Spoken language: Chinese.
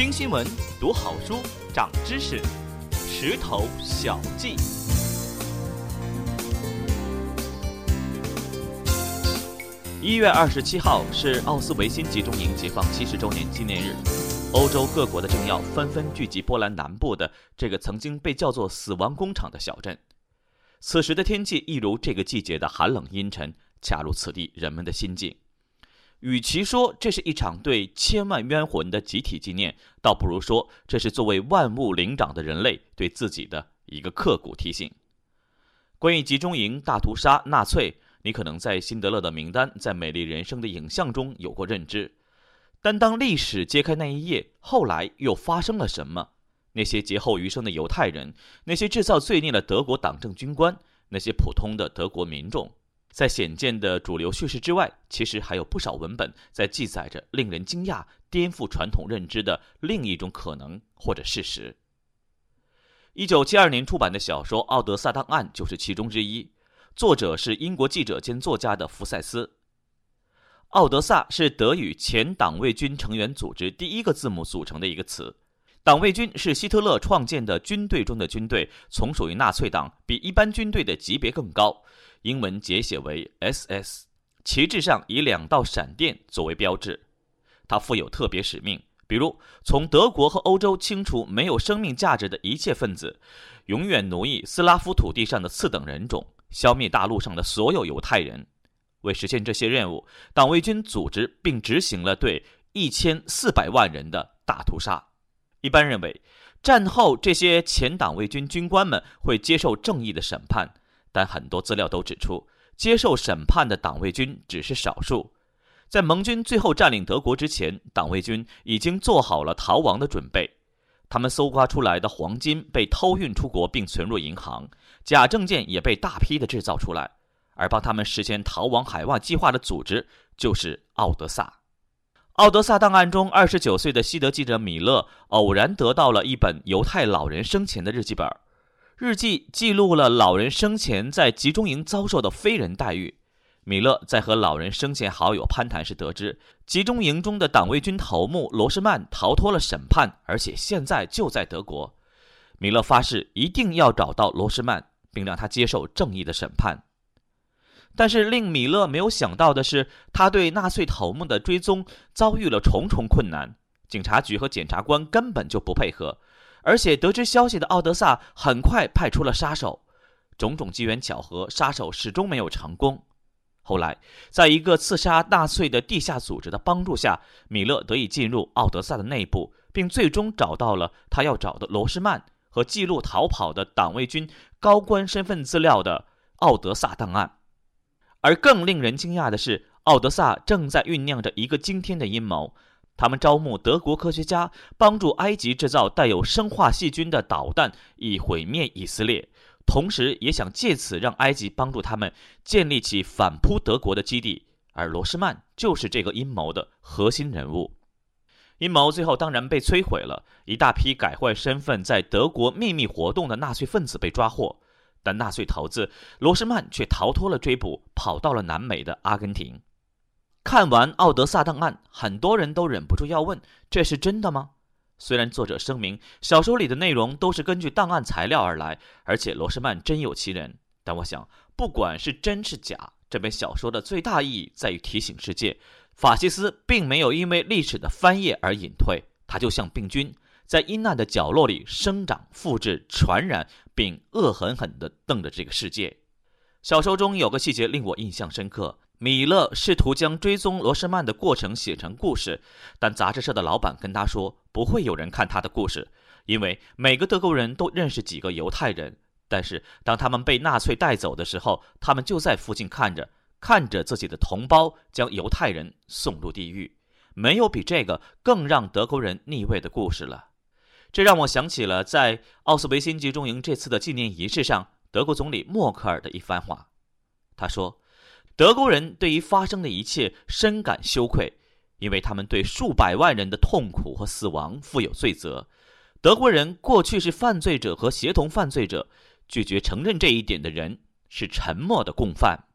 听新闻，读好书，长知识。石头小记。一月二十七号是奥斯维辛集中营解放七十周年纪念日，欧洲各国的政要纷纷聚集波兰南部的这个曾经被叫做“死亡工厂”的小镇。此时的天气一如这个季节的寒冷阴沉，恰如此地人们的心境。与其说这是一场对千万冤魂的集体纪念，倒不如说这是作为万物灵长的人类对自己的一个刻骨提醒。关于集中营大屠杀、纳粹，你可能在辛德勒的名单、在美丽人生的影像中有过认知，但当历史揭开那一页，后来又发生了什么？那些劫后余生的犹太人，那些制造罪孽的德国党政军官，那些普通的德国民众。在显见的主流叙事之外，其实还有不少文本在记载着令人惊讶、颠覆传统认知的另一种可能或者事实。一九七二年出版的小说《奥德萨档案》就是其中之一，作者是英国记者兼作家的福塞斯。奥德萨是德语前党卫军成员组织第一个字母组成的一个词。党卫军是希特勒创建的军队中的军队，从属于纳粹党，比一般军队的级别更高。英文简写为 SS，旗帜上以两道闪电作为标志。它负有特别使命，比如从德国和欧洲清除没有生命价值的一切分子，永远奴役斯拉夫土地上的次等人种，消灭大陆上的所有犹太人。为实现这些任务，党卫军组织并执行了对一千四百万人的大屠杀。一般认为，战后这些前党卫军军官们会接受正义的审判。但很多资料都指出，接受审判的党卫军只是少数。在盟军最后占领德国之前，党卫军已经做好了逃亡的准备。他们搜刮出来的黄金被偷运出国并存入银行，假证件也被大批的制造出来。而帮他们实现逃亡海外计划的组织就是奥德萨。奥德萨档案中，二十九岁的西德记者米勒偶然得到了一本犹太老人生前的日记本。日记记录了老人生前在集中营遭受的非人待遇。米勒在和老人生前好友攀谈时得知，集中营中的党卫军头目罗什曼逃脱了审判，而且现在就在德国。米勒发誓一定要找到罗什曼，并让他接受正义的审判。但是令米勒没有想到的是，他对纳粹头目的追踪遭遇了重重困难。警察局和检察官根本就不配合。而且得知消息的奥德萨很快派出了杀手，种种机缘巧合，杀手始终没有成功。后来，在一个刺杀纳粹的地下组织的帮助下，米勒得以进入奥德萨的内部，并最终找到了他要找的罗什曼和记录逃跑的党卫军高官身份资料的奥德萨档案。而更令人惊讶的是，奥德萨正在酝酿着一个惊天的阴谋。他们招募德国科学家，帮助埃及制造带有生化细菌的导弹，以毁灭以色列。同时，也想借此让埃及帮助他们建立起反扑德国的基地。而罗斯曼就是这个阴谋的核心人物。阴谋最后当然被摧毁了，一大批改换身份在德国秘密活动的纳粹分子被抓获，但纳粹头子罗斯曼却逃脱了追捕，跑到了南美的阿根廷。看完《奥德萨档案》，很多人都忍不住要问：这是真的吗？虽然作者声明小说里的内容都是根据档案材料而来，而且罗什曼真有其人，但我想，不管是真是假，这本小说的最大意义在于提醒世界，法西斯并没有因为历史的翻页而隐退，它就像病菌，在阴暗的角落里生长、复制、传染，并恶狠狠地瞪着这个世界。小说中有个细节令我印象深刻。米勒试图将追踪罗什曼的过程写成故事，但杂志社的老板跟他说不会有人看他的故事，因为每个德国人都认识几个犹太人。但是当他们被纳粹带走的时候，他们就在附近看着，看着自己的同胞将犹太人送入地狱。没有比这个更让德国人逆位的故事了。这让我想起了在奥斯维辛集中营这次的纪念仪式上，德国总理默克尔的一番话。他说。德国人对于发生的一切深感羞愧，因为他们对数百万人的痛苦和死亡负有罪责。德国人过去是犯罪者和协同犯罪者，拒绝承认这一点的人是沉默的共犯。